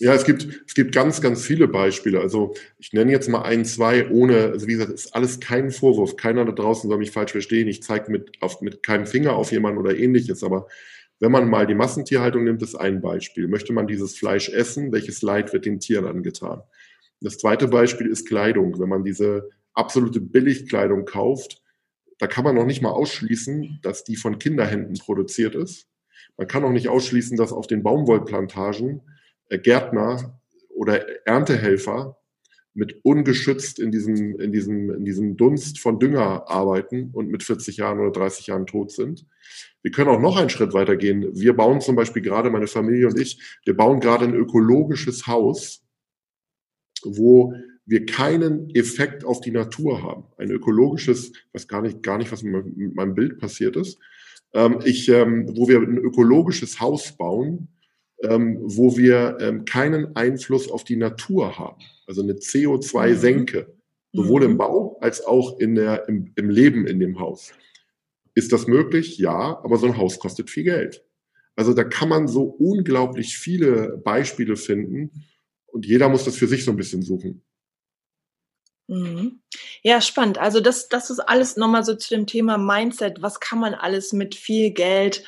Ja, es gibt, es gibt ganz, ganz viele Beispiele. Also ich nenne jetzt mal ein, zwei, ohne, also wie gesagt, ist alles kein Vorwurf. Keiner da draußen soll mich falsch verstehen. Ich zeige mit, mit keinem Finger auf jemanden oder ähnliches. Aber wenn man mal die Massentierhaltung nimmt, ist ein Beispiel. Möchte man dieses Fleisch essen, welches Leid wird den Tieren angetan? Das zweite Beispiel ist Kleidung. Wenn man diese absolute Billigkleidung kauft, da kann man noch nicht mal ausschließen, dass die von Kinderhänden produziert ist. Man kann auch nicht ausschließen, dass auf den Baumwollplantagen Gärtner oder Erntehelfer mit ungeschützt in diesem, in diesem, in diesem Dunst von Dünger arbeiten und mit 40 Jahren oder 30 Jahren tot sind. Wir können auch noch einen Schritt weiter gehen. Wir bauen zum Beispiel gerade, meine Familie und ich, wir bauen gerade ein ökologisches Haus, wo wir keinen Effekt auf die Natur haben. Ein ökologisches, was gar nicht, gar nicht, was mit meinem Bild passiert ist. Ähm, ich, ähm, wo wir ein ökologisches Haus bauen, ähm, wo wir ähm, keinen Einfluss auf die Natur haben. Also eine CO2-Senke, mhm. sowohl mhm. im Bau als auch in der, im, im Leben in dem Haus. Ist das möglich? Ja, aber so ein Haus kostet viel Geld. Also da kann man so unglaublich viele Beispiele finden und jeder muss das für sich so ein bisschen suchen. Mhm. Ja, spannend. Also das, das ist alles nochmal so zu dem Thema Mindset. Was kann man alles mit viel Geld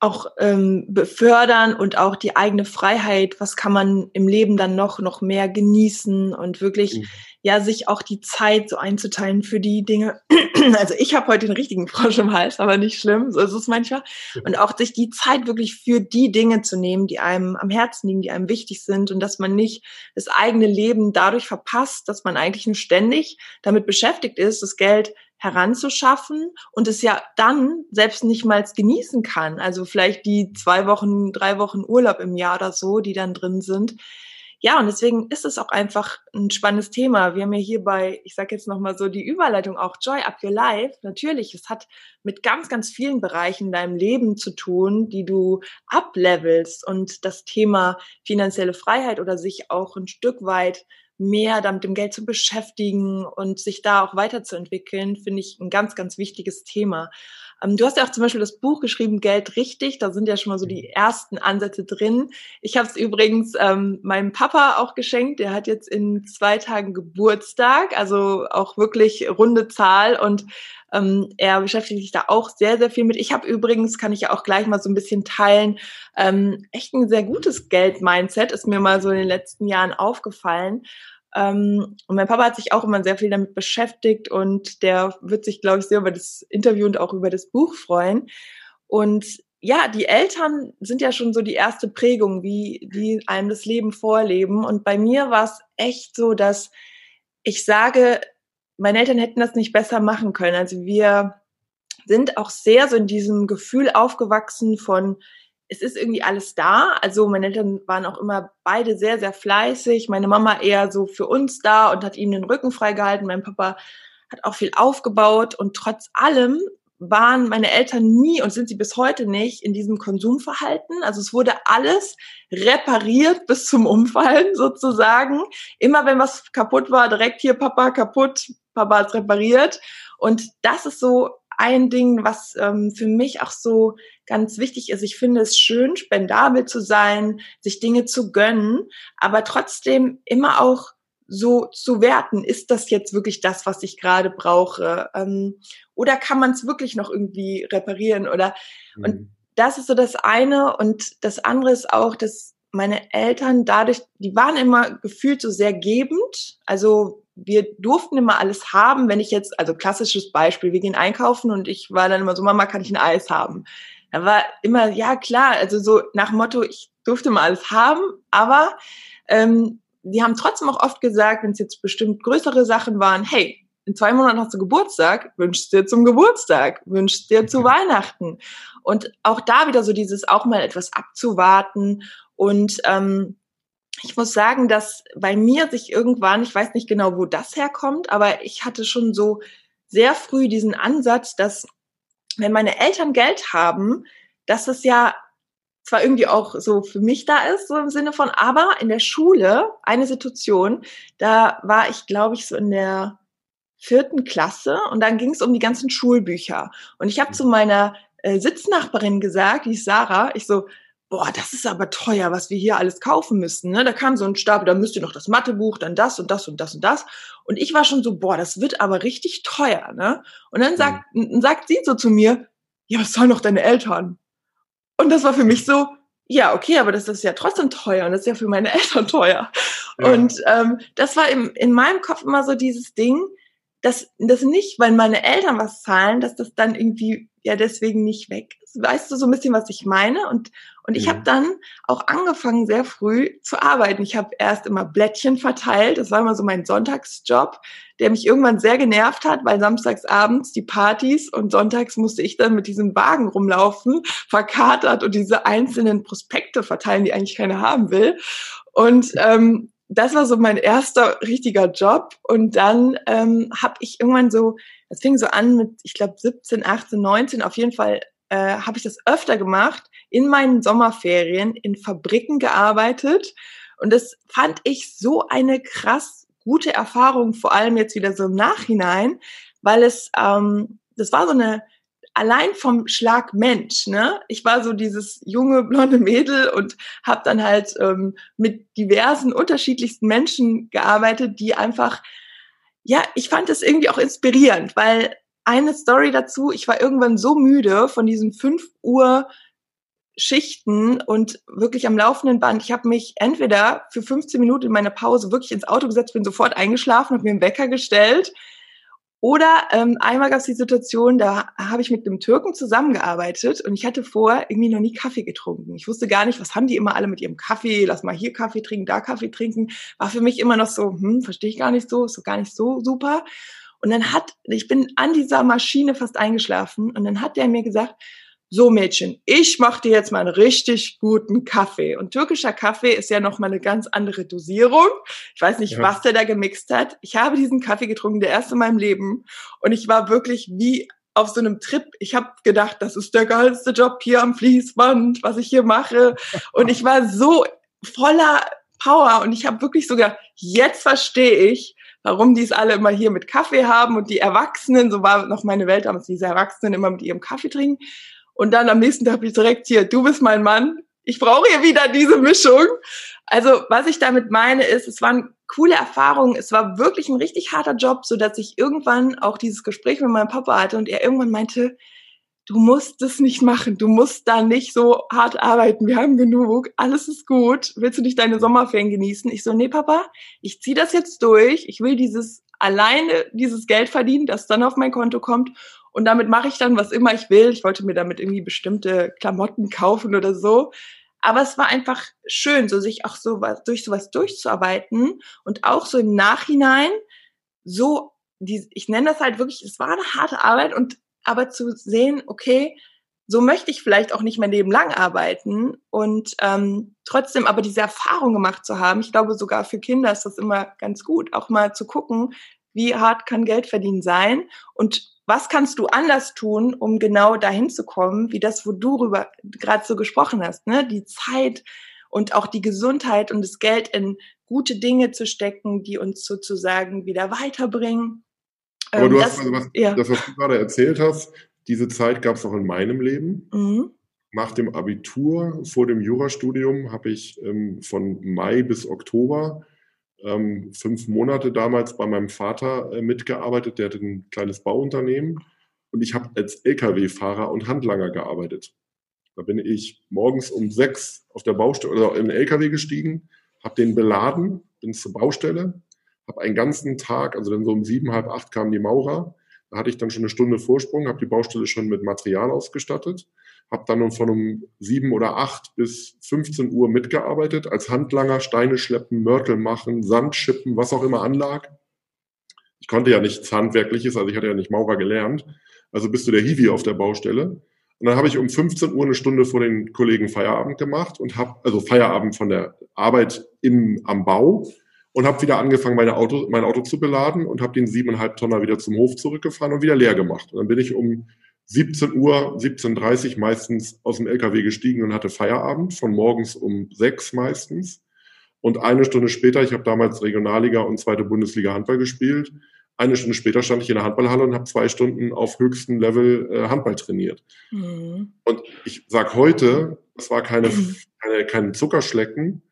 auch ähm, befördern und auch die eigene Freiheit, was kann man im Leben dann noch, noch mehr genießen und wirklich, mhm. ja, sich auch die Zeit so einzuteilen für die Dinge. Also ich habe heute den richtigen Frosch im Hals, aber nicht schlimm, so ist es manchmal. Und auch sich die Zeit wirklich für die Dinge zu nehmen, die einem am Herzen liegen, die einem wichtig sind und dass man nicht das eigene Leben dadurch verpasst, dass man eigentlich nur ständig damit beschäftigt ist, das Geld heranzuschaffen und es ja dann selbst nicht mal genießen kann. Also vielleicht die zwei Wochen, drei Wochen Urlaub im Jahr oder so, die dann drin sind. Ja, und deswegen ist es auch einfach ein spannendes Thema. Wir haben ja hier bei, ich sage jetzt nochmal so die Überleitung auch Joy Up Your Life. Natürlich, es hat mit ganz, ganz vielen Bereichen in deinem Leben zu tun, die du ablevelst und das Thema finanzielle Freiheit oder sich auch ein Stück weit mehr damit dem Geld zu beschäftigen und sich da auch weiterzuentwickeln, finde ich ein ganz, ganz wichtiges Thema. Ähm, du hast ja auch zum Beispiel das Buch geschrieben, Geld richtig. Da sind ja schon mal so die ersten Ansätze drin. Ich habe es übrigens ähm, meinem Papa auch geschenkt. Der hat jetzt in zwei Tagen Geburtstag, also auch wirklich runde Zahl und ähm, er beschäftigt sich da auch sehr, sehr viel mit. Ich habe übrigens, kann ich ja auch gleich mal so ein bisschen teilen, ähm, echt ein sehr gutes Geld-Mindset, ist mir mal so in den letzten Jahren aufgefallen. Ähm, und mein Papa hat sich auch immer sehr viel damit beschäftigt und der wird sich, glaube ich, sehr über das Interview und auch über das Buch freuen. Und ja, die Eltern sind ja schon so die erste Prägung, wie die einem das Leben vorleben. Und bei mir war es echt so, dass ich sage, meine Eltern hätten das nicht besser machen können. Also wir sind auch sehr so in diesem Gefühl aufgewachsen von, es ist irgendwie alles da. Also meine Eltern waren auch immer beide sehr, sehr fleißig. Meine Mama eher so für uns da und hat ihnen den Rücken freigehalten. Mein Papa hat auch viel aufgebaut und trotz allem waren meine Eltern nie und sind sie bis heute nicht in diesem Konsumverhalten. Also es wurde alles repariert bis zum Umfallen sozusagen. Immer wenn was kaputt war, direkt hier Papa kaputt, Papa hat repariert. Und das ist so ein Ding, was ähm, für mich auch so ganz wichtig ist. Ich finde es schön, spendabel zu sein, sich Dinge zu gönnen, aber trotzdem immer auch so zu werten, ist das jetzt wirklich das, was ich gerade brauche? Ähm, oder kann man es wirklich noch irgendwie reparieren? Oder mhm. und das ist so das eine. Und das andere ist auch, dass meine Eltern dadurch, die waren immer gefühlt so sehr gebend. Also wir durften immer alles haben. Wenn ich jetzt, also klassisches Beispiel, wir gehen einkaufen und ich war dann immer so, Mama, kann ich ein Eis haben? Da war immer, ja klar, also so nach Motto, ich durfte mal alles haben, aber ähm, die haben trotzdem auch oft gesagt, wenn es jetzt bestimmt größere Sachen waren, hey, in zwei Monaten hast du Geburtstag, wünschst dir zum Geburtstag, wünschst dir zu Weihnachten. Und auch da wieder so dieses auch mal etwas abzuwarten. Und ähm, ich muss sagen, dass bei mir sich irgendwann, ich weiß nicht genau, wo das herkommt, aber ich hatte schon so sehr früh diesen Ansatz, dass wenn meine Eltern Geld haben, dass es ja zwar irgendwie auch so für mich da ist, so im Sinne von, aber in der Schule eine Situation, da war ich, glaube ich, so in der vierten Klasse und dann ging es um die ganzen Schulbücher. Und ich habe zu meiner äh, Sitznachbarin gesagt, die ist Sarah, ich so, boah, das ist aber teuer, was wir hier alles kaufen müssen. Ne? Da kam so ein Stapel, da müsst ihr noch das Mathebuch, dann das und das und das und das. Und ich war schon so, boah, das wird aber richtig teuer. Ne? Und dann sagt, mhm. sagt sie so zu mir, ja, was sollen noch deine Eltern? Und das war für mich so, ja, okay, aber das ist ja trotzdem teuer und das ist ja für meine Eltern teuer. Ja. Und ähm, das war im, in meinem Kopf immer so dieses Ding, dass das nicht, weil meine Eltern was zahlen, dass das dann irgendwie ja deswegen nicht weg. Weißt du so ein bisschen, was ich meine? Und, und ich mhm. habe dann auch angefangen, sehr früh zu arbeiten. Ich habe erst immer Blättchen verteilt. Das war immer so mein Sonntagsjob, der mich irgendwann sehr genervt hat, weil samstags abends die Partys und sonntags musste ich dann mit diesem Wagen rumlaufen, verkatert und diese einzelnen Prospekte verteilen, die eigentlich keiner haben will. Und ähm, das war so mein erster richtiger Job. Und dann ähm, habe ich irgendwann so, das fing so an mit, ich glaube, 17, 18, 19, auf jeden Fall äh, habe ich das öfter gemacht, in meinen Sommerferien in Fabriken gearbeitet. Und das fand ich so eine krass gute Erfahrung, vor allem jetzt wieder so im Nachhinein, weil es, ähm, das war so eine allein vom Schlag Mensch, ne? Ich war so dieses junge blonde Mädel und habe dann halt ähm, mit diversen unterschiedlichsten Menschen gearbeitet, die einfach, ja, ich fand es irgendwie auch inspirierend, weil eine Story dazu, ich war irgendwann so müde von diesen fünf Uhr Schichten und wirklich am laufenden Band. Ich habe mich entweder für 15 Minuten in meiner Pause wirklich ins Auto gesetzt, bin sofort eingeschlafen, habe mir einen Wecker gestellt, oder ähm, einmal gab es die Situation, da habe ich mit einem Türken zusammengearbeitet und ich hatte vorher irgendwie noch nie Kaffee getrunken. Ich wusste gar nicht, was haben die immer alle mit ihrem Kaffee, lass mal hier Kaffee trinken, da Kaffee trinken. War für mich immer noch so, hm, verstehe ich gar nicht so, ist so gar nicht so super. Und dann hat, ich bin an dieser Maschine fast eingeschlafen und dann hat der mir gesagt, so Mädchen, ich mache dir jetzt mal einen richtig guten Kaffee. Und türkischer Kaffee ist ja noch mal eine ganz andere Dosierung. Ich weiß nicht, ja. was der da gemixt hat. Ich habe diesen Kaffee getrunken, der erste in meinem Leben. Und ich war wirklich wie auf so einem Trip. Ich habe gedacht, das ist der geilste Job hier am Fließband, was ich hier mache. Und ich war so voller Power. Und ich habe wirklich sogar, jetzt verstehe ich, warum die es alle immer hier mit Kaffee haben und die Erwachsenen, so war noch meine Welt damals, diese Erwachsenen immer mit ihrem Kaffee trinken. Und dann am nächsten Tag habe ich direkt hier, du bist mein Mann. Ich brauche hier wieder diese Mischung. Also was ich damit meine ist, es waren coole Erfahrungen. Es war wirklich ein richtig harter Job, so dass ich irgendwann auch dieses Gespräch mit meinem Papa hatte und er irgendwann meinte, du musst es nicht machen. Du musst da nicht so hart arbeiten. Wir haben genug. Alles ist gut. Willst du nicht deine Sommerferien genießen? Ich so, nee, Papa, ich ziehe das jetzt durch. Ich will dieses alleine dieses Geld verdienen, das dann auf mein Konto kommt. Und damit mache ich dann, was immer ich will. Ich wollte mir damit irgendwie bestimmte Klamotten kaufen oder so. Aber es war einfach schön, so sich auch so was, durch sowas durchzuarbeiten und auch so im Nachhinein so, die, ich nenne das halt wirklich, es war eine harte Arbeit und aber zu sehen, okay, so möchte ich vielleicht auch nicht mein Leben lang arbeiten und ähm, trotzdem aber diese Erfahrung gemacht zu haben. Ich glaube, sogar für Kinder ist das immer ganz gut, auch mal zu gucken, wie hart kann Geld verdienen sein und was kannst du anders tun, um genau dahin zu kommen, wie das, wo du rüber gerade so gesprochen hast, ne? Die Zeit und auch die Gesundheit und das Geld in gute Dinge zu stecken, die uns sozusagen wieder weiterbringen. Aber ähm, du das, hast also was, ja. das, was du gerade erzählt hast, diese Zeit gab es auch in meinem Leben. Mhm. Nach dem Abitur, vor dem Jurastudium, habe ich ähm, von Mai bis Oktober ähm, fünf Monate damals bei meinem Vater äh, mitgearbeitet. Der hatte ein kleines Bauunternehmen und ich habe als Lkw-Fahrer und Handlanger gearbeitet. Da bin ich morgens um sechs auf der Baustelle oder in den Lkw gestiegen, habe den beladen, bin zur Baustelle, habe einen ganzen Tag, also dann so um sieben, halb acht kamen die Maurer. Da hatte ich dann schon eine Stunde Vorsprung, habe die Baustelle schon mit Material ausgestattet habe dann von um sieben oder acht bis 15 Uhr mitgearbeitet, als Handlanger Steine schleppen, Mörtel machen, Sand schippen, was auch immer anlag. Ich konnte ja nichts Handwerkliches, also ich hatte ja nicht Maurer gelernt. Also bist du der Hiwi auf der Baustelle. Und dann habe ich um 15 Uhr eine Stunde vor den Kollegen Feierabend gemacht und habe, also Feierabend von der Arbeit im, am Bau und habe wieder angefangen, meine Auto, mein Auto zu beladen und habe den siebeneinhalb Tonner wieder zum Hof zurückgefahren und wieder leer gemacht. Und dann bin ich um 17 Uhr, 17.30 Uhr meistens aus dem LKW gestiegen und hatte Feierabend, von morgens um sechs meistens. Und eine Stunde später, ich habe damals Regionalliga und zweite Bundesliga Handball gespielt, eine Stunde später stand ich in der Handballhalle und habe zwei Stunden auf höchstem Level äh, Handball trainiert. Mhm. Und ich sage heute, das war keine, keine, kein Zuckerschlecken,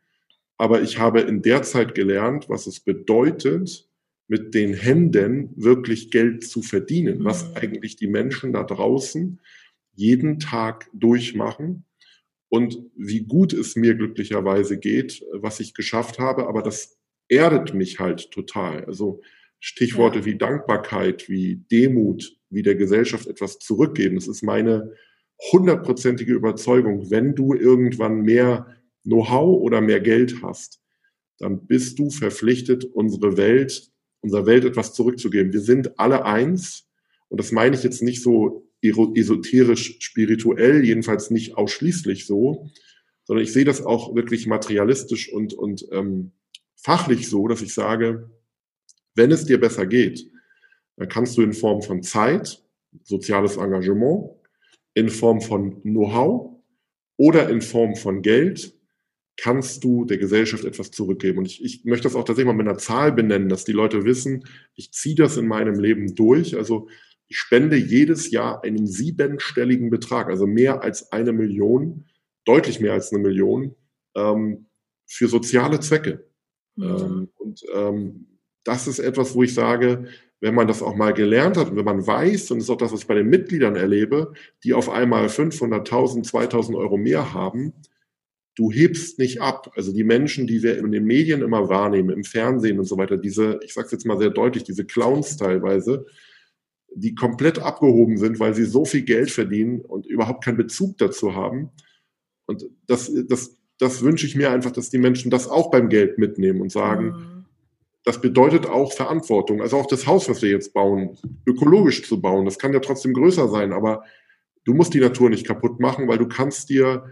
aber ich habe in der Zeit gelernt, was es bedeutet, mit den Händen wirklich Geld zu verdienen, was mhm. eigentlich die Menschen da draußen jeden Tag durchmachen und wie gut es mir glücklicherweise geht, was ich geschafft habe, aber das erdet mich halt total. Also Stichworte ja. wie Dankbarkeit, wie Demut, wie der Gesellschaft etwas zurückgeben. Das ist meine hundertprozentige Überzeugung. Wenn du irgendwann mehr Know-how oder mehr Geld hast, dann bist du verpflichtet, unsere Welt, unserer Welt etwas zurückzugeben. Wir sind alle eins. Und das meine ich jetzt nicht so esoterisch spirituell, jedenfalls nicht ausschließlich so, sondern ich sehe das auch wirklich materialistisch und, und ähm, fachlich so, dass ich sage, wenn es dir besser geht, dann kannst du in Form von Zeit, soziales Engagement, in Form von Know-how oder in Form von Geld kannst du der Gesellschaft etwas zurückgeben. Und ich, ich möchte das auch tatsächlich mal mit einer Zahl benennen, dass die Leute wissen, ich ziehe das in meinem Leben durch. Also ich spende jedes Jahr einen siebenstelligen Betrag, also mehr als eine Million, deutlich mehr als eine Million, ähm, für soziale Zwecke. Mhm. Ähm, und ähm, das ist etwas, wo ich sage, wenn man das auch mal gelernt hat und wenn man weiß, und das ist auch das, was ich bei den Mitgliedern erlebe, die auf einmal 500.000, 2.000 Euro mehr haben, du hebst nicht ab. Also die Menschen, die wir in den Medien immer wahrnehmen, im Fernsehen und so weiter, diese, ich sage es jetzt mal sehr deutlich, diese Clowns teilweise, die komplett abgehoben sind, weil sie so viel Geld verdienen und überhaupt keinen Bezug dazu haben. Und das, das, das wünsche ich mir einfach, dass die Menschen das auch beim Geld mitnehmen und sagen, mhm das bedeutet auch Verantwortung. Also auch das Haus, was wir jetzt bauen, ökologisch zu bauen, das kann ja trotzdem größer sein, aber du musst die Natur nicht kaputt machen, weil du kannst dir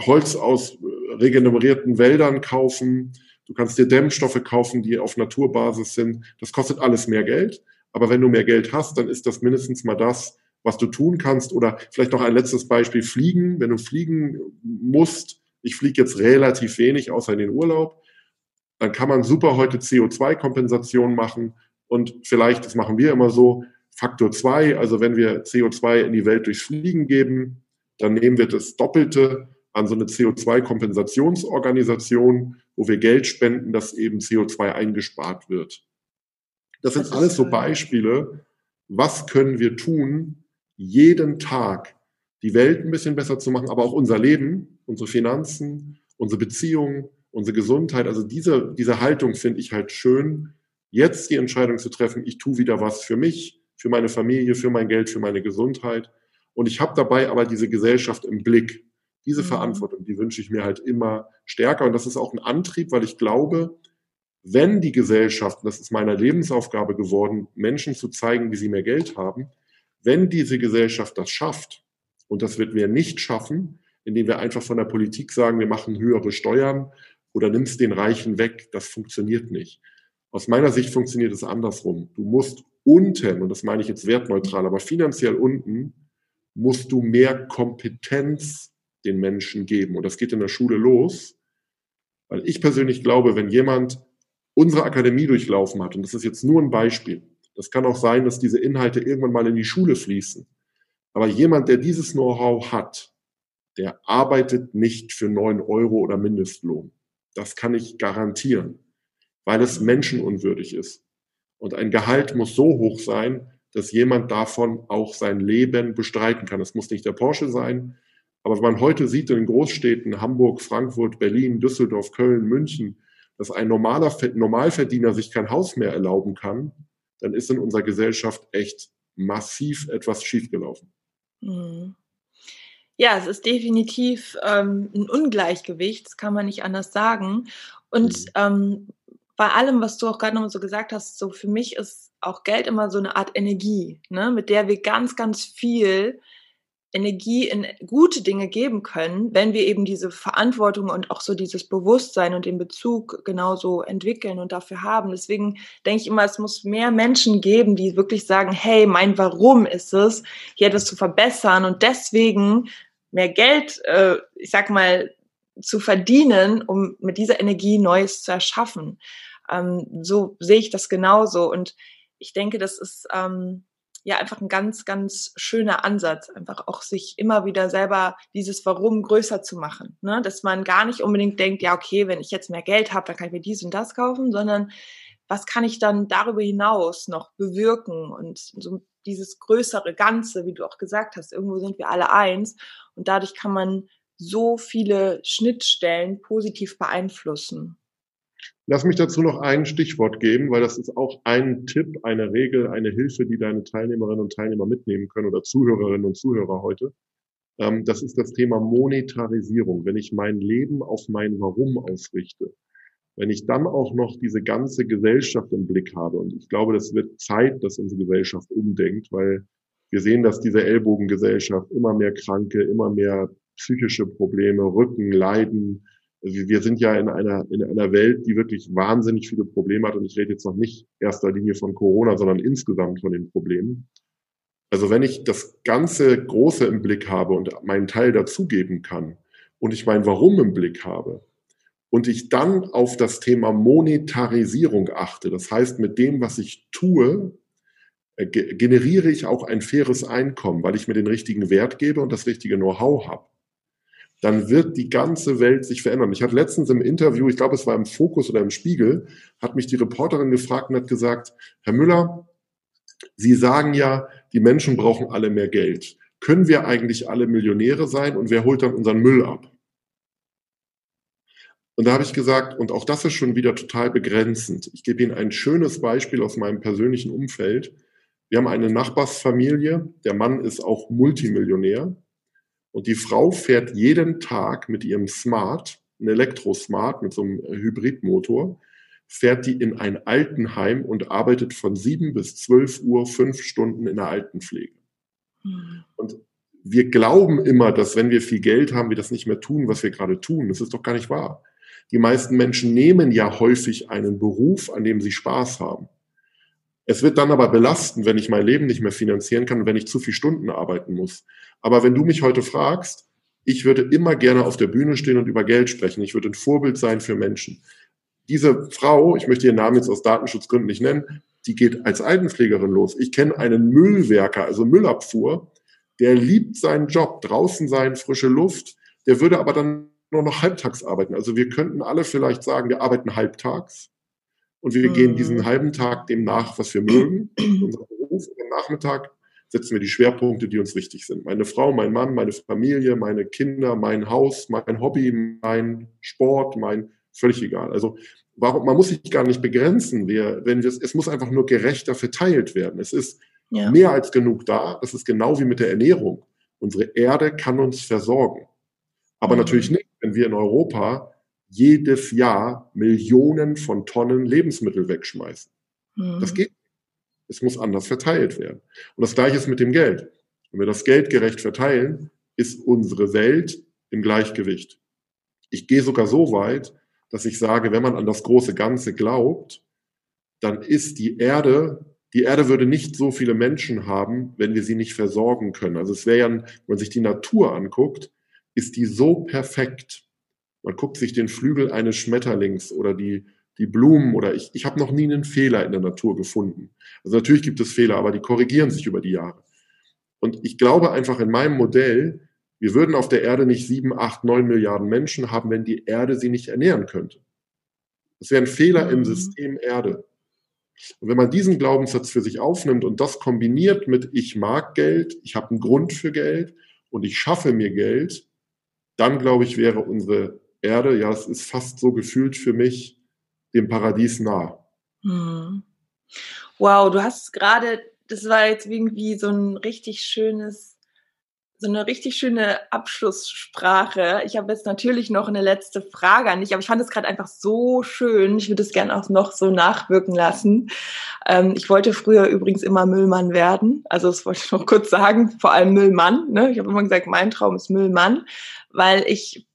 Holz aus regenerierten Wäldern kaufen, du kannst dir Dämmstoffe kaufen, die auf Naturbasis sind. Das kostet alles mehr Geld, aber wenn du mehr Geld hast, dann ist das mindestens mal das, was du tun kannst. Oder vielleicht noch ein letztes Beispiel, Fliegen. Wenn du fliegen musst, ich fliege jetzt relativ wenig, außer in den Urlaub, dann kann man super heute CO2-Kompensation machen und vielleicht, das machen wir immer so, Faktor 2, also wenn wir CO2 in die Welt durchs Fliegen geben, dann nehmen wir das Doppelte an so eine CO2-Kompensationsorganisation, wo wir Geld spenden, dass eben CO2 eingespart wird. Das sind das alles so Beispiele. Was können wir tun, jeden Tag die Welt ein bisschen besser zu machen, aber auch unser Leben, unsere Finanzen, unsere Beziehungen, unsere Gesundheit, also diese, diese Haltung finde ich halt schön, jetzt die Entscheidung zu treffen, ich tue wieder was für mich, für meine Familie, für mein Geld, für meine Gesundheit. Und ich habe dabei aber diese Gesellschaft im Blick. Diese mhm. Verantwortung, die wünsche ich mir halt immer stärker. Und das ist auch ein Antrieb, weil ich glaube, wenn die Gesellschaft, das ist meine Lebensaufgabe geworden, Menschen zu zeigen, wie sie mehr Geld haben, wenn diese Gesellschaft das schafft, und das wird wir nicht schaffen, indem wir einfach von der Politik sagen, wir machen höhere Steuern, oder nimmst den Reichen weg. Das funktioniert nicht. Aus meiner Sicht funktioniert es andersrum. Du musst unten, und das meine ich jetzt wertneutral, aber finanziell unten, musst du mehr Kompetenz den Menschen geben. Und das geht in der Schule los, weil ich persönlich glaube, wenn jemand unsere Akademie durchlaufen hat, und das ist jetzt nur ein Beispiel, das kann auch sein, dass diese Inhalte irgendwann mal in die Schule fließen. Aber jemand, der dieses Know-how hat, der arbeitet nicht für neun Euro oder Mindestlohn. Das kann ich garantieren, weil es menschenunwürdig ist. Und ein Gehalt muss so hoch sein, dass jemand davon auch sein Leben bestreiten kann. Es muss nicht der Porsche sein, aber wenn man heute sieht in den Großstädten Hamburg, Frankfurt, Berlin, Düsseldorf, Köln, München, dass ein normaler Normalverdiener sich kein Haus mehr erlauben kann, dann ist in unserer Gesellschaft echt massiv etwas schiefgelaufen. Mhm. Ja, es ist definitiv ähm, ein Ungleichgewicht, das kann man nicht anders sagen. Und mhm. ähm, bei allem, was du auch gerade noch so gesagt hast, so für mich ist auch Geld immer so eine Art Energie, ne, mit der wir ganz, ganz viel Energie in gute Dinge geben können, wenn wir eben diese Verantwortung und auch so dieses Bewusstsein und den Bezug genauso entwickeln und dafür haben. Deswegen denke ich immer, es muss mehr Menschen geben, die wirklich sagen, hey, mein Warum ist es, hier etwas zu verbessern und deswegen mehr Geld, äh, ich sag mal, zu verdienen, um mit dieser Energie Neues zu erschaffen. Ähm, so sehe ich das genauso. Und ich denke, das ist ähm, ja einfach ein ganz, ganz schöner Ansatz, einfach auch sich immer wieder selber dieses Warum größer zu machen. Ne? Dass man gar nicht unbedingt denkt, ja, okay, wenn ich jetzt mehr Geld habe, dann kann ich mir dies und das kaufen, sondern was kann ich dann darüber hinaus noch bewirken und so dieses größere Ganze, wie du auch gesagt hast, irgendwo sind wir alle eins und dadurch kann man so viele Schnittstellen positiv beeinflussen. Lass mich dazu noch ein Stichwort geben, weil das ist auch ein Tipp, eine Regel, eine Hilfe, die deine Teilnehmerinnen und Teilnehmer mitnehmen können oder Zuhörerinnen und Zuhörer heute. Ähm, das ist das Thema Monetarisierung. Wenn ich mein Leben auf mein Warum ausrichte, wenn ich dann auch noch diese ganze Gesellschaft im Blick habe, und ich glaube, das wird Zeit, dass unsere Gesellschaft umdenkt, weil wir sehen, dass diese Ellbogengesellschaft immer mehr Kranke, immer mehr psychische Probleme, Rücken, Leiden, wir sind ja in einer, in einer Welt, die wirklich wahnsinnig viele Probleme hat. Und ich rede jetzt noch nicht erster Linie von Corona, sondern insgesamt von den Problemen. Also wenn ich das ganze Große im Blick habe und meinen Teil dazugeben kann und ich mein Warum im Blick habe und ich dann auf das Thema Monetarisierung achte, das heißt, mit dem, was ich tue, äh, generiere ich auch ein faires Einkommen, weil ich mir den richtigen Wert gebe und das richtige Know-how habe dann wird die ganze Welt sich verändern. Ich hatte letztens im Interview, ich glaube, es war im Fokus oder im Spiegel, hat mich die Reporterin gefragt und hat gesagt, Herr Müller, Sie sagen ja, die Menschen brauchen alle mehr Geld. Können wir eigentlich alle Millionäre sein und wer holt dann unseren Müll ab? Und da habe ich gesagt, und auch das ist schon wieder total begrenzend. Ich gebe Ihnen ein schönes Beispiel aus meinem persönlichen Umfeld. Wir haben eine Nachbarsfamilie, der Mann ist auch Multimillionär und die Frau fährt jeden Tag mit ihrem Smart, ein Elektrosmart mit so einem Hybridmotor, fährt die in ein Altenheim und arbeitet von sieben bis zwölf Uhr fünf Stunden in der Altenpflege. Mhm. Und wir glauben immer, dass wenn wir viel Geld haben, wir das nicht mehr tun, was wir gerade tun. Das ist doch gar nicht wahr. Die meisten Menschen nehmen ja häufig einen Beruf, an dem sie Spaß haben. Es wird dann aber belastend, wenn ich mein Leben nicht mehr finanzieren kann wenn ich zu viele Stunden arbeiten muss. Aber wenn du mich heute fragst, ich würde immer gerne auf der Bühne stehen und über Geld sprechen. Ich würde ein Vorbild sein für Menschen. Diese Frau, ich möchte ihren Namen jetzt aus Datenschutzgründen nicht nennen, die geht als Altenpflegerin los. Ich kenne einen Müllwerker, also Müllabfuhr, der liebt seinen Job, draußen sein, frische Luft, der würde aber dann nur noch halbtags arbeiten. Also wir könnten alle vielleicht sagen, wir arbeiten halbtags und wir mhm. gehen diesen halben Tag dem nach, was wir mögen, unser Beruf. Und am Nachmittag setzen wir die Schwerpunkte, die uns wichtig sind. Meine Frau, mein Mann, meine Familie, meine Kinder, mein Haus, mein Hobby, mein Sport, mein völlig egal. Also warum, man muss sich gar nicht begrenzen. Wir, wenn wir, es muss einfach nur gerechter verteilt werden. Es ist ja. mehr als genug da. Das ist genau wie mit der Ernährung. Unsere Erde kann uns versorgen. Aber mhm. natürlich nicht, wenn wir in Europa jedes Jahr Millionen von Tonnen Lebensmittel wegschmeißen. Mhm. Das geht es muss anders verteilt werden. Und das Gleiche ist mit dem Geld. Wenn wir das Geld gerecht verteilen, ist unsere Welt im Gleichgewicht. Ich gehe sogar so weit, dass ich sage, wenn man an das große Ganze glaubt, dann ist die Erde, die Erde würde nicht so viele Menschen haben, wenn wir sie nicht versorgen können. Also es wäre ja, wenn man sich die Natur anguckt, ist die so perfekt. Man guckt sich den Flügel eines Schmetterlings oder die, die Blumen oder ich, ich habe noch nie einen Fehler in der Natur gefunden. Also natürlich gibt es Fehler, aber die korrigieren sich über die Jahre. Und ich glaube einfach in meinem Modell, wir würden auf der Erde nicht sieben, acht, neun Milliarden Menschen haben, wenn die Erde sie nicht ernähren könnte. Das wäre ein Fehler im mhm. System Erde. Und wenn man diesen Glaubenssatz für sich aufnimmt und das kombiniert mit ich mag Geld, ich habe einen Grund für Geld und ich schaffe mir Geld, dann glaube ich, wäre unsere Erde, ja, es ist fast so gefühlt für mich, dem Paradies nah. Hm. Wow, du hast gerade, das war jetzt irgendwie so ein richtig schönes so eine richtig schöne Abschlusssprache. Ich habe jetzt natürlich noch eine letzte Frage an dich, aber ich fand es gerade einfach so schön. Ich würde es gerne auch noch so nachwirken lassen. Ähm, ich wollte früher übrigens immer Müllmann werden. Also das wollte ich noch kurz sagen, vor allem Müllmann. Ne? Ich habe immer gesagt, mein Traum ist Müllmann, weil ich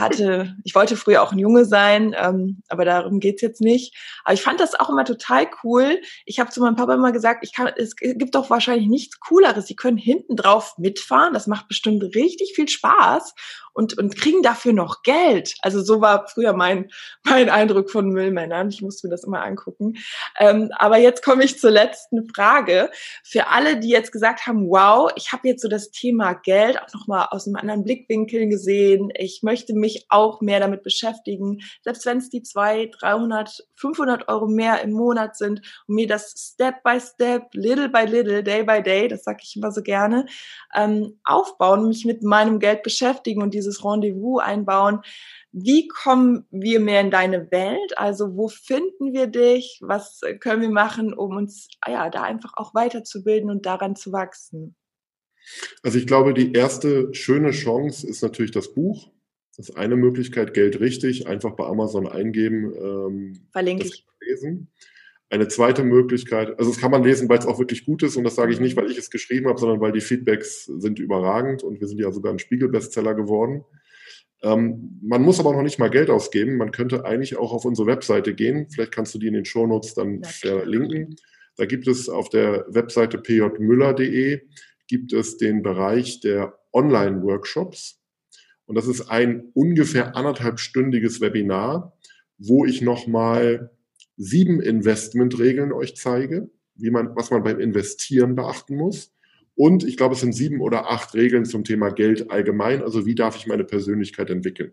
hatte, ich wollte früher auch ein Junge sein, ähm, aber darum geht's jetzt nicht. Aber ich fand das auch immer total cool. Ich habe zu meinem Papa immer gesagt, ich kann, es gibt doch wahrscheinlich nichts Cooleres. Sie können hinten drauf mitfahren. Das macht bestimmt richtig viel Spaß. Und, und kriegen dafür noch Geld. Also so war früher mein, mein Eindruck von Müllmännern. Ich musste mir das immer angucken. Ähm, aber jetzt komme ich zur letzten Frage. Für alle, die jetzt gesagt haben, wow, ich habe jetzt so das Thema Geld auch nochmal aus einem anderen Blickwinkel gesehen. Ich möchte mich auch mehr damit beschäftigen, selbst wenn es die zwei, 300, 500 Euro mehr im Monat sind und mir das Step by Step, little by little, day by day, das sage ich immer so gerne, ähm, aufbauen, mich mit meinem Geld beschäftigen und dieses Rendezvous einbauen. Wie kommen wir mehr in deine Welt? Also wo finden wir dich? Was können wir machen, um uns ja da einfach auch weiterzubilden und daran zu wachsen? Also ich glaube, die erste schöne Chance ist natürlich das Buch. Das ist eine Möglichkeit, Geld richtig, einfach bei Amazon eingeben. Ähm, Verlinke ich. Lesen. Eine zweite Möglichkeit, also das kann man lesen, weil es auch wirklich gut ist und das sage ich nicht, weil ich es geschrieben habe, sondern weil die Feedbacks sind überragend und wir sind ja sogar ein Spiegel-Bestseller geworden. Ähm, man muss aber noch nicht mal Geld ausgeben. Man könnte eigentlich auch auf unsere Webseite gehen. Vielleicht kannst du die in den Shownotes dann verlinken. Da gibt es auf der Webseite pjmüller.de gibt es den Bereich der Online-Workshops. Und das ist ein ungefähr anderthalbstündiges Webinar, wo ich nochmal sieben Investmentregeln euch zeige, wie man, was man beim Investieren beachten muss. Und ich glaube, es sind sieben oder acht Regeln zum Thema Geld allgemein. Also wie darf ich meine Persönlichkeit entwickeln?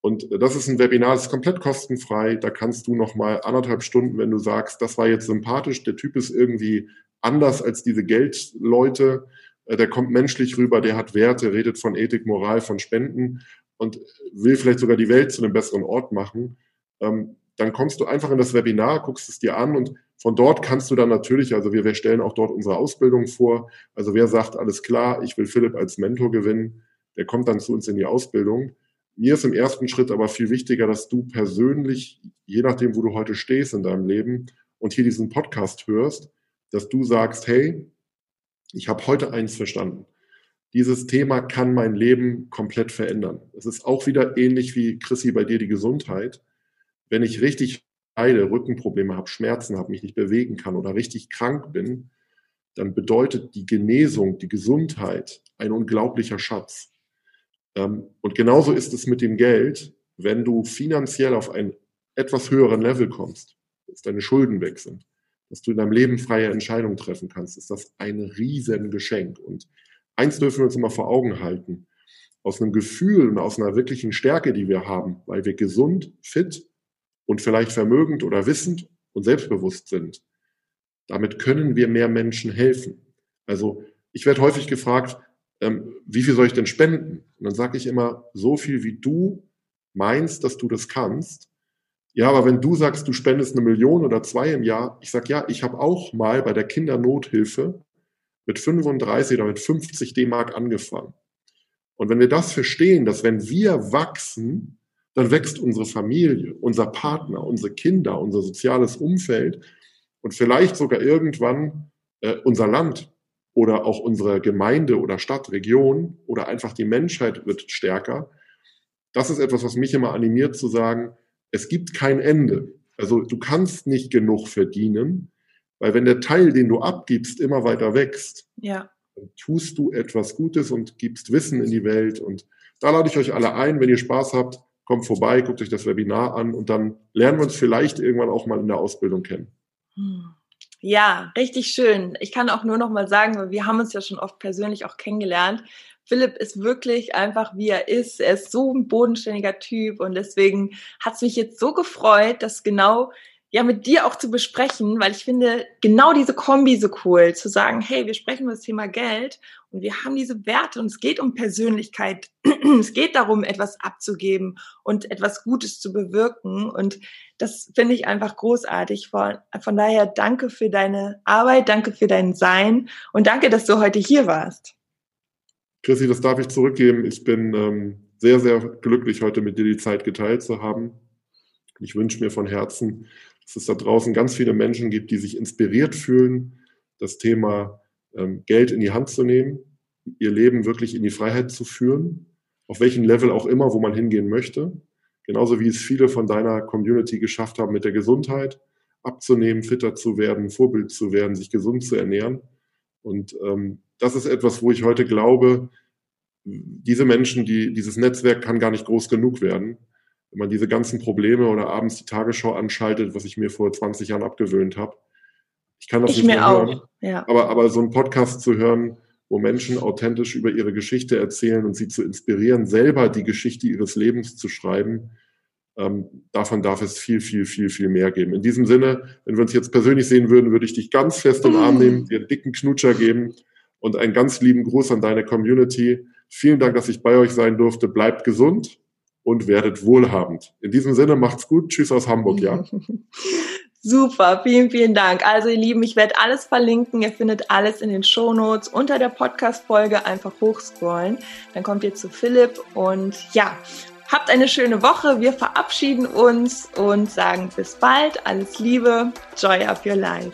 Und das ist ein Webinar, das ist komplett kostenfrei. Da kannst du noch mal anderthalb Stunden, wenn du sagst, das war jetzt sympathisch, der Typ ist irgendwie anders als diese Geldleute, äh, der kommt menschlich rüber, der hat Werte, redet von Ethik, Moral, von Spenden und will vielleicht sogar die Welt zu einem besseren Ort machen. Ähm, dann kommst du einfach in das Webinar, guckst es dir an und von dort kannst du dann natürlich, also wir, wir stellen auch dort unsere Ausbildung vor. Also wer sagt, alles klar, ich will Philipp als Mentor gewinnen, der kommt dann zu uns in die Ausbildung. Mir ist im ersten Schritt aber viel wichtiger, dass du persönlich, je nachdem, wo du heute stehst in deinem Leben und hier diesen Podcast hörst, dass du sagst, hey, ich habe heute eins verstanden. Dieses Thema kann mein Leben komplett verändern. Es ist auch wieder ähnlich wie Chrissy bei dir die Gesundheit wenn ich richtig leide, Rückenprobleme habe, Schmerzen habe, mich nicht bewegen kann oder richtig krank bin, dann bedeutet die Genesung, die Gesundheit ein unglaublicher Schatz. Ähm, und genauso ist es mit dem Geld, wenn du finanziell auf einen etwas höheren Level kommst, dass deine Schulden weg sind, dass du in deinem Leben freie Entscheidungen treffen kannst, ist das ein Riesengeschenk. Und eins dürfen wir uns immer vor Augen halten. Aus einem Gefühl und aus einer wirklichen Stärke, die wir haben, weil wir gesund, fit und vielleicht vermögend oder wissend und selbstbewusst sind. Damit können wir mehr Menschen helfen. Also ich werde häufig gefragt, ähm, wie viel soll ich denn spenden? Und dann sage ich immer, so viel wie du meinst, dass du das kannst. Ja, aber wenn du sagst, du spendest eine Million oder zwei im Jahr, ich sage ja, ich habe auch mal bei der Kindernothilfe mit 35 oder mit 50 D-Mark angefangen. Und wenn wir das verstehen, dass wenn wir wachsen, dann wächst unsere Familie, unser Partner, unsere Kinder, unser soziales Umfeld und vielleicht sogar irgendwann äh, unser Land oder auch unsere Gemeinde oder Stadt, Region oder einfach die Menschheit wird stärker. Das ist etwas, was mich immer animiert zu sagen, es gibt kein Ende. Also du kannst nicht genug verdienen, weil wenn der Teil, den du abgibst, immer weiter wächst, ja. dann tust du etwas Gutes und gibst Wissen in die Welt. Und da lade ich euch alle ein, wenn ihr Spaß habt, kommt vorbei, guckt euch das Webinar an und dann lernen wir uns vielleicht irgendwann auch mal in der Ausbildung kennen. Hm. Ja, richtig schön. Ich kann auch nur noch mal sagen, wir haben uns ja schon oft persönlich auch kennengelernt. Philipp ist wirklich einfach, wie er ist. Er ist so ein bodenständiger Typ und deswegen hat es mich jetzt so gefreut, dass genau ja mit dir auch zu besprechen, weil ich finde genau diese Kombi so cool, zu sagen, hey, wir sprechen über das Thema Geld und wir haben diese Werte und es geht um Persönlichkeit. es geht darum, etwas abzugeben und etwas Gutes zu bewirken und das finde ich einfach großartig. Von, von daher danke für deine Arbeit, danke für dein Sein und danke, dass du heute hier warst. Chrissy, das darf ich zurückgeben. Ich bin ähm, sehr, sehr glücklich, heute mit dir die Zeit geteilt zu haben. Ich wünsche mir von Herzen, dass es da draußen ganz viele Menschen gibt, die sich inspiriert fühlen, das Thema ähm, Geld in die Hand zu nehmen, ihr Leben wirklich in die Freiheit zu führen, auf welchem Level auch immer, wo man hingehen möchte. Genauso wie es viele von deiner Community geschafft haben, mit der Gesundheit abzunehmen, fitter zu werden, Vorbild zu werden, sich gesund zu ernähren. Und ähm, das ist etwas, wo ich heute glaube, diese Menschen, die, dieses Netzwerk kann gar nicht groß genug werden. Wenn man diese ganzen Probleme oder abends die Tagesschau anschaltet, was ich mir vor 20 Jahren abgewöhnt habe. Ich kann das ich nicht mehr auch. hören. Ja. Aber, aber so einen Podcast zu hören, wo Menschen authentisch über ihre Geschichte erzählen und sie zu inspirieren, selber die Geschichte ihres Lebens zu schreiben, ähm, davon darf es viel, viel, viel, viel mehr geben. In diesem Sinne, wenn wir uns jetzt persönlich sehen würden, würde ich dich ganz fest den Arm nehmen, dir einen dicken Knutscher geben und einen ganz lieben Gruß an deine Community. Vielen Dank, dass ich bei euch sein durfte. Bleibt gesund und werdet wohlhabend. In diesem Sinne, macht's gut. Tschüss aus Hamburg, ja. Super, vielen, vielen Dank. Also ihr Lieben, ich werde alles verlinken. Ihr findet alles in den Shownotes unter der Podcast-Folge. Einfach hochscrollen. Dann kommt ihr zu Philipp und ja, habt eine schöne Woche. Wir verabschieden uns und sagen bis bald. Alles Liebe. Joy of your life.